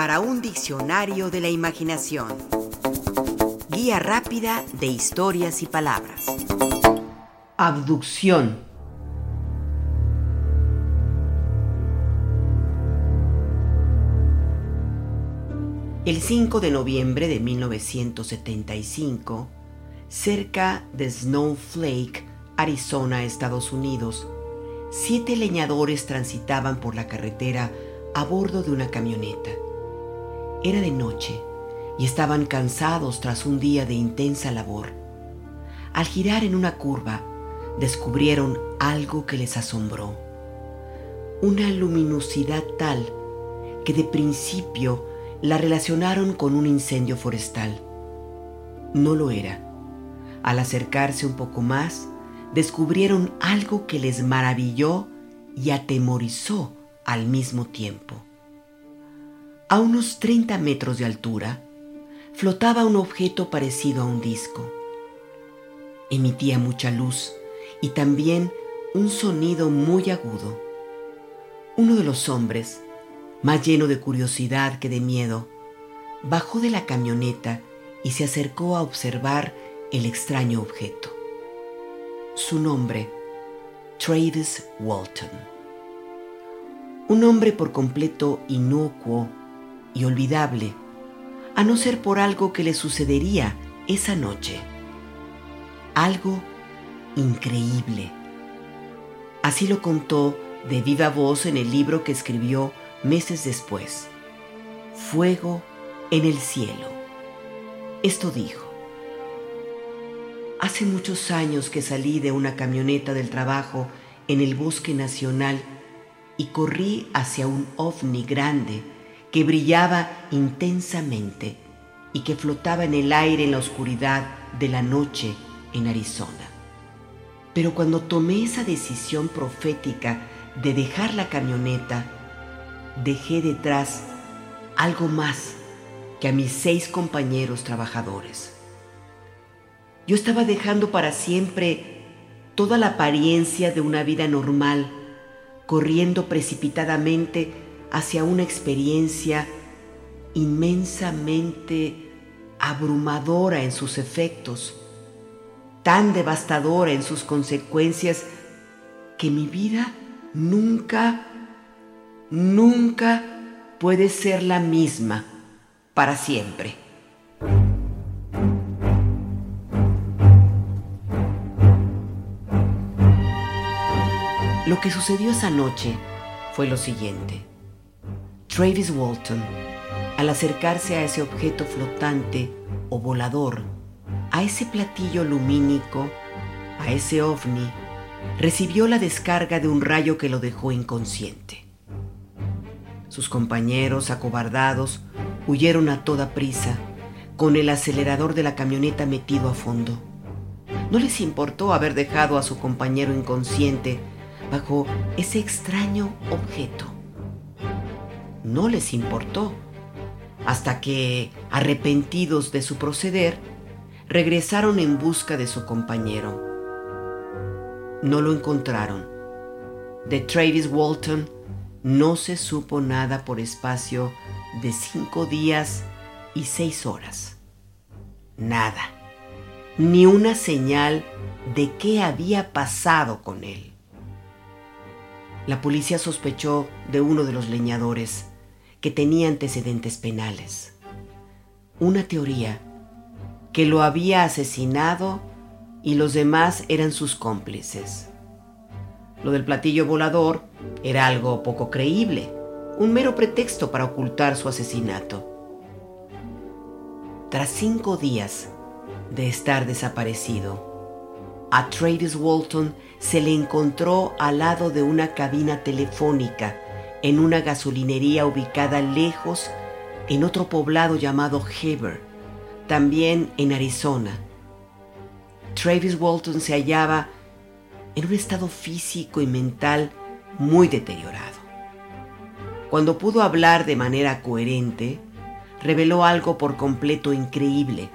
para un diccionario de la imaginación. Guía rápida de historias y palabras. Abducción. El 5 de noviembre de 1975, cerca de Snowflake, Arizona, Estados Unidos, siete leñadores transitaban por la carretera a bordo de una camioneta. Era de noche y estaban cansados tras un día de intensa labor. Al girar en una curva, descubrieron algo que les asombró. Una luminosidad tal que de principio la relacionaron con un incendio forestal. No lo era. Al acercarse un poco más, descubrieron algo que les maravilló y atemorizó al mismo tiempo. A unos 30 metros de altura, flotaba un objeto parecido a un disco. Emitía mucha luz y también un sonido muy agudo. Uno de los hombres, más lleno de curiosidad que de miedo, bajó de la camioneta y se acercó a observar el extraño objeto. Su nombre, Travis Walton. Un hombre por completo inocuo y olvidable, a no ser por algo que le sucedería esa noche. Algo increíble. Así lo contó de viva voz en el libro que escribió meses después. Fuego en el cielo. Esto dijo. Hace muchos años que salí de una camioneta del trabajo en el bosque nacional y corrí hacia un ovni grande que brillaba intensamente y que flotaba en el aire en la oscuridad de la noche en Arizona. Pero cuando tomé esa decisión profética de dejar la camioneta, dejé detrás algo más que a mis seis compañeros trabajadores. Yo estaba dejando para siempre toda la apariencia de una vida normal, corriendo precipitadamente hacia una experiencia inmensamente abrumadora en sus efectos, tan devastadora en sus consecuencias, que mi vida nunca, nunca puede ser la misma para siempre. Lo que sucedió esa noche fue lo siguiente. Travis Walton, al acercarse a ese objeto flotante o volador, a ese platillo lumínico, a ese ovni, recibió la descarga de un rayo que lo dejó inconsciente. Sus compañeros, acobardados, huyeron a toda prisa, con el acelerador de la camioneta metido a fondo. No les importó haber dejado a su compañero inconsciente bajo ese extraño objeto no les importó, hasta que, arrepentidos de su proceder, regresaron en busca de su compañero. No lo encontraron. De Travis Walton no se supo nada por espacio de cinco días y seis horas. Nada. Ni una señal de qué había pasado con él. La policía sospechó de uno de los leñadores que tenía antecedentes penales. Una teoría que lo había asesinado y los demás eran sus cómplices. Lo del platillo volador era algo poco creíble, un mero pretexto para ocultar su asesinato. Tras cinco días de estar desaparecido, a Travis Walton se le encontró al lado de una cabina telefónica en una gasolinería ubicada lejos en otro poblado llamado Heber, también en Arizona. Travis Walton se hallaba en un estado físico y mental muy deteriorado. Cuando pudo hablar de manera coherente, reveló algo por completo increíble,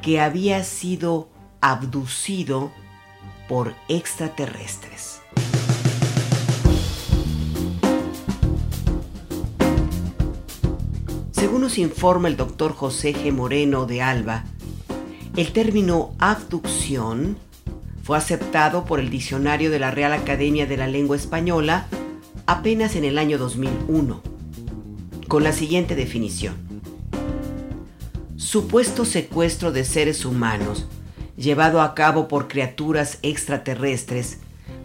que había sido abducido por extraterrestres. Según nos informa el doctor José G. Moreno de Alba, el término abducción fue aceptado por el Diccionario de la Real Academia de la Lengua Española apenas en el año 2001, con la siguiente definición. Supuesto secuestro de seres humanos llevado a cabo por criaturas extraterrestres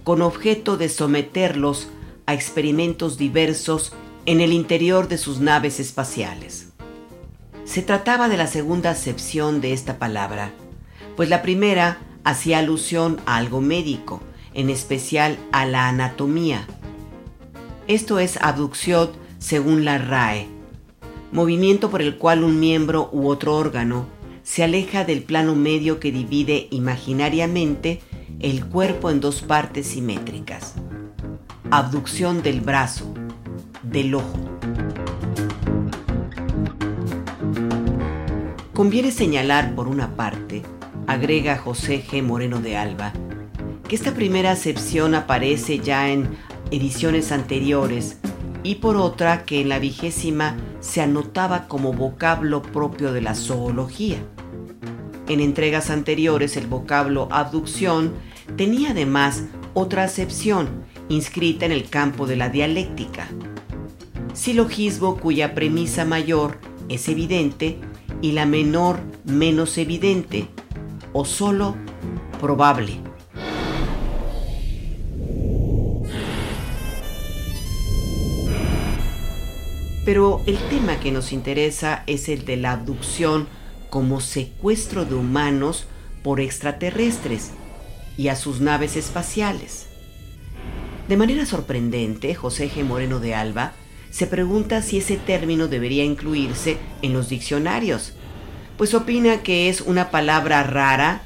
con objeto de someterlos a experimentos diversos en el interior de sus naves espaciales. Se trataba de la segunda acepción de esta palabra, pues la primera hacía alusión a algo médico, en especial a la anatomía. Esto es abducción según la RAE, movimiento por el cual un miembro u otro órgano se aleja del plano medio que divide imaginariamente el cuerpo en dos partes simétricas. Abducción del brazo, del ojo. Conviene señalar, por una parte, agrega José G. Moreno de Alba, que esta primera acepción aparece ya en ediciones anteriores y por otra que en la vigésima se anotaba como vocablo propio de la zoología. En entregas anteriores el vocablo abducción tenía además otra acepción inscrita en el campo de la dialéctica. Silogismo cuya premisa mayor es evidente y la menor menos evidente o solo probable. Pero el tema que nos interesa es el de la abducción como secuestro de humanos por extraterrestres y a sus naves espaciales. De manera sorprendente, José G. Moreno de Alba se pregunta si ese término debería incluirse en los diccionarios, pues opina que es una palabra rara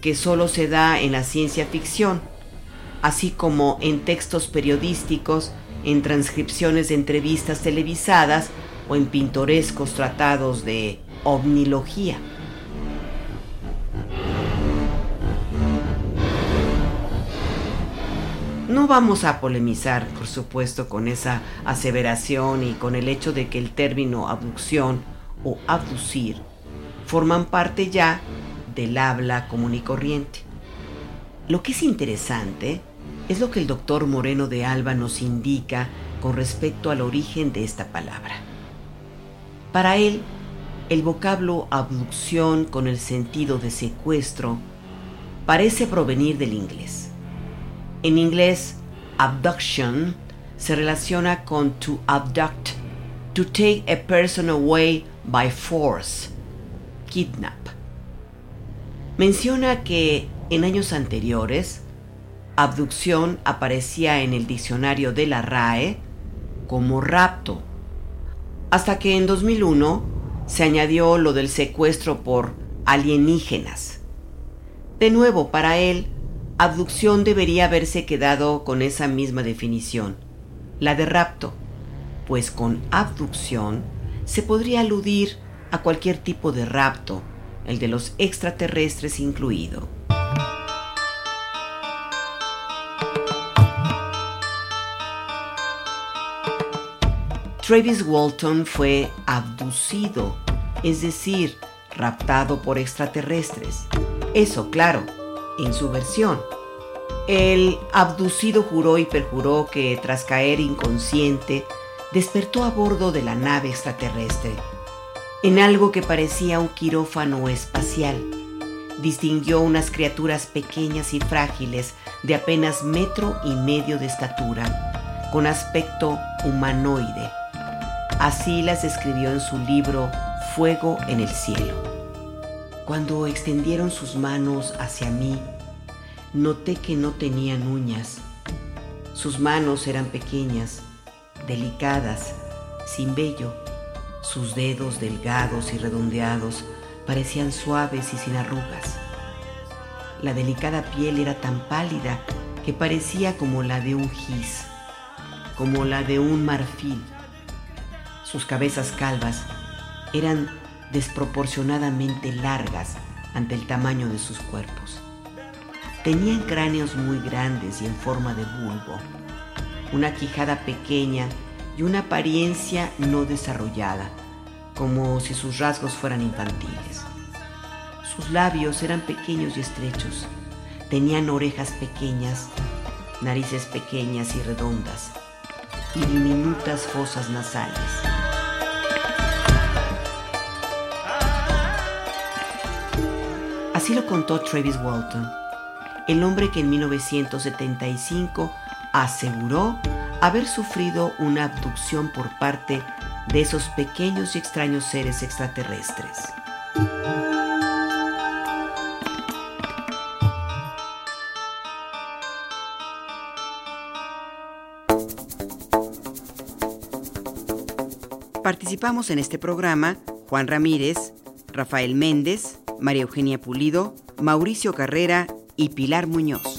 que solo se da en la ciencia ficción, así como en textos periodísticos, en transcripciones de entrevistas televisadas o en pintorescos tratados de ovnilogía. Vamos a polemizar, por supuesto, con esa aseveración y con el hecho de que el término abducción o abducir forman parte ya del habla común y corriente. Lo que es interesante es lo que el doctor Moreno de Alba nos indica con respecto al origen de esta palabra. Para él, el vocablo abducción con el sentido de secuestro parece provenir del inglés. En inglés, abduction se relaciona con to abduct, to take a person away by force, kidnap. Menciona que en años anteriores, abducción aparecía en el diccionario de la RAE como rapto, hasta que en 2001 se añadió lo del secuestro por alienígenas. De nuevo, para él, abducción debería haberse quedado con esa misma definición, la de rapto, pues con abducción se podría aludir a cualquier tipo de rapto, el de los extraterrestres incluido. Travis Walton fue abducido, es decir, raptado por extraterrestres. Eso, claro, en su versión. El abducido juró y perjuró que tras caer inconsciente, despertó a bordo de la nave extraterrestre, en algo que parecía un quirófano espacial. Distinguió unas criaturas pequeñas y frágiles de apenas metro y medio de estatura, con aspecto humanoide Así las escribió en su libro Fuego en el cielo. Cuando extendieron sus manos hacia mí, noté que no tenían uñas. Sus manos eran pequeñas, delicadas, sin vello. Sus dedos delgados y redondeados parecían suaves y sin arrugas. La delicada piel era tan pálida que parecía como la de un gis, como la de un marfil sus cabezas calvas eran desproporcionadamente largas ante el tamaño de sus cuerpos. Tenían cráneos muy grandes y en forma de bulbo, una quijada pequeña y una apariencia no desarrollada, como si sus rasgos fueran infantiles. Sus labios eran pequeños y estrechos, tenían orejas pequeñas, narices pequeñas y redondas, y diminutas fosas nasales. Así lo contó Travis Walton, el hombre que en 1975 aseguró haber sufrido una abducción por parte de esos pequeños y extraños seres extraterrestres. Participamos en este programa Juan Ramírez, Rafael Méndez, María Eugenia Pulido, Mauricio Carrera y Pilar Muñoz.